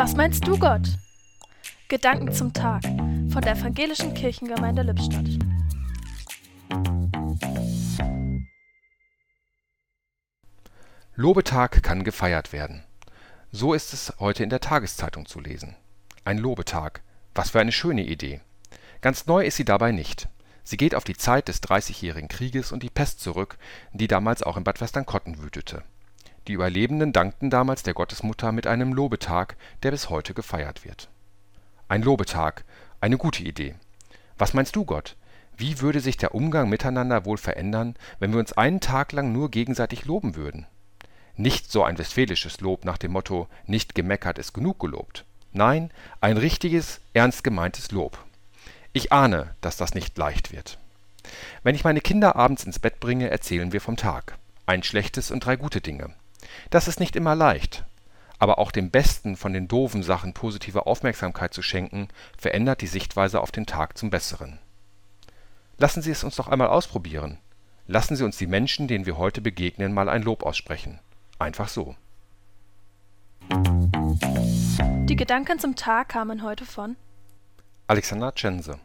Was meinst du, Gott? Gedanken zum Tag von der Evangelischen Kirchengemeinde Lippstadt. Lobetag kann gefeiert werden. So ist es heute in der Tageszeitung zu lesen. Ein Lobetag. Was für eine schöne Idee. Ganz neu ist sie dabei nicht. Sie geht auf die Zeit des Dreißigjährigen Krieges und die Pest zurück, die damals auch in Bad Westernkotten wütete. Die Überlebenden dankten damals der Gottesmutter mit einem Lobetag, der bis heute gefeiert wird. Ein Lobetag, eine gute Idee. Was meinst du, Gott? Wie würde sich der Umgang miteinander wohl verändern, wenn wir uns einen Tag lang nur gegenseitig loben würden? Nicht so ein westfälisches Lob nach dem Motto nicht gemeckert ist genug gelobt. Nein, ein richtiges, ernst gemeintes Lob. Ich ahne, dass das nicht leicht wird. Wenn ich meine Kinder abends ins Bett bringe, erzählen wir vom Tag. Ein schlechtes und drei gute Dinge. Das ist nicht immer leicht. Aber auch dem Besten von den doofen Sachen positive Aufmerksamkeit zu schenken, verändert die Sichtweise auf den Tag zum Besseren. Lassen Sie es uns doch einmal ausprobieren. Lassen Sie uns die Menschen, denen wir heute begegnen, mal ein Lob aussprechen. Einfach so. Die Gedanken zum Tag kamen heute von Alexander Tschense